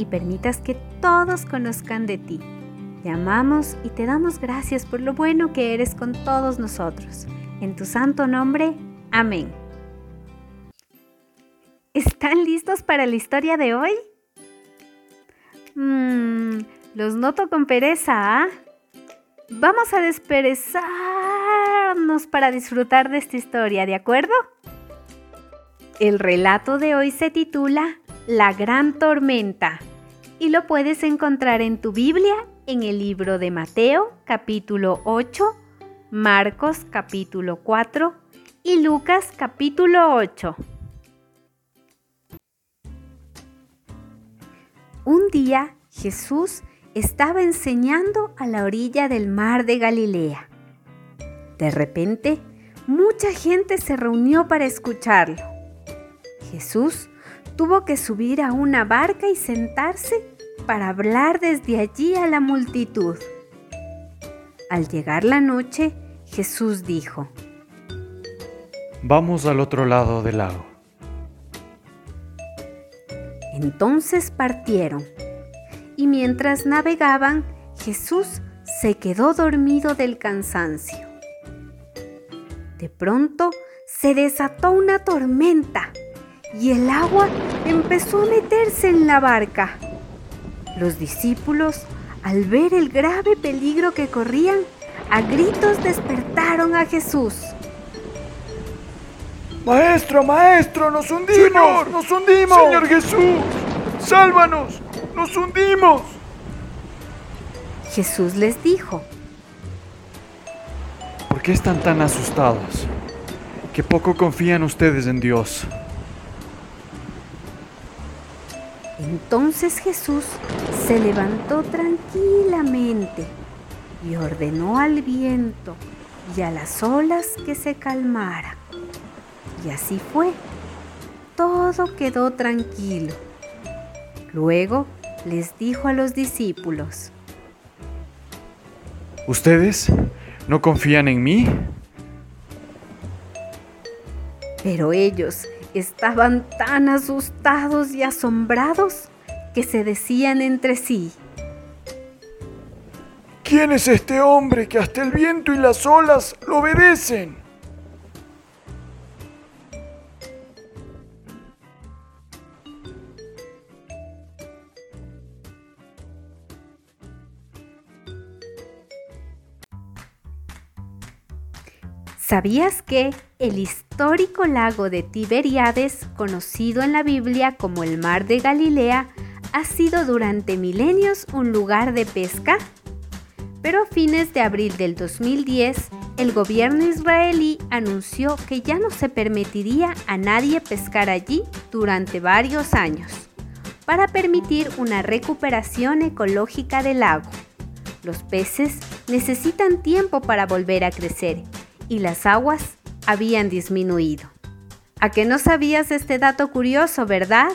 y permitas que todos conozcan de ti. Te amamos y te damos gracias por lo bueno que eres con todos nosotros. En tu santo nombre, amén. ¿Están listos para la historia de hoy? Mmm, los noto con pereza, ¿ah? Vamos a desperezarnos para disfrutar de esta historia, ¿de acuerdo? El relato de hoy se titula La Gran Tormenta y lo puedes encontrar en tu Biblia en el libro de Mateo capítulo 8, Marcos capítulo 4 y Lucas capítulo 8. Un día Jesús estaba enseñando a la orilla del mar de Galilea. De repente, mucha gente se reunió para escucharlo. Jesús tuvo que subir a una barca y sentarse para hablar desde allí a la multitud. Al llegar la noche, Jesús dijo, Vamos al otro lado del lago. Entonces partieron, y mientras navegaban, Jesús se quedó dormido del cansancio. De pronto se desató una tormenta y el agua empezó a meterse en la barca. Los discípulos, al ver el grave peligro que corrían, a gritos despertaron a Jesús. Maestro, maestro, nos hundimos. Señor, nos hundimos. Señor Jesús, sálvanos, nos hundimos. Jesús les dijo, ¿por qué están tan asustados? Que poco confían ustedes en Dios. Entonces Jesús se levantó tranquilamente y ordenó al viento y a las olas que se calmaran. Y así fue. Todo quedó tranquilo. Luego les dijo a los discípulos, ¿Ustedes no confían en mí? Pero ellos estaban tan asustados y asombrados que se decían entre sí. ¿Quién es este hombre que hasta el viento y las olas lo obedecen? ¿Sabías que el histórico lago de Tiberíades, conocido en la Biblia como el Mar de Galilea, ha sido durante milenios un lugar de pesca? Pero a fines de abril del 2010, el gobierno israelí anunció que ya no se permitiría a nadie pescar allí durante varios años, para permitir una recuperación ecológica del lago. Los peces necesitan tiempo para volver a crecer y las aguas habían disminuido. ¿A que no sabías este dato curioso, verdad?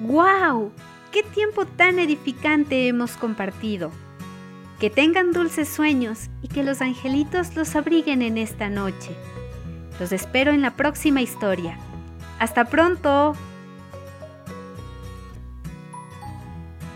¡Guau! ¡Qué tiempo tan edificante hemos compartido! Que tengan dulces sueños y que los angelitos los abriguen en esta noche. Los espero en la próxima historia. ¡Hasta pronto!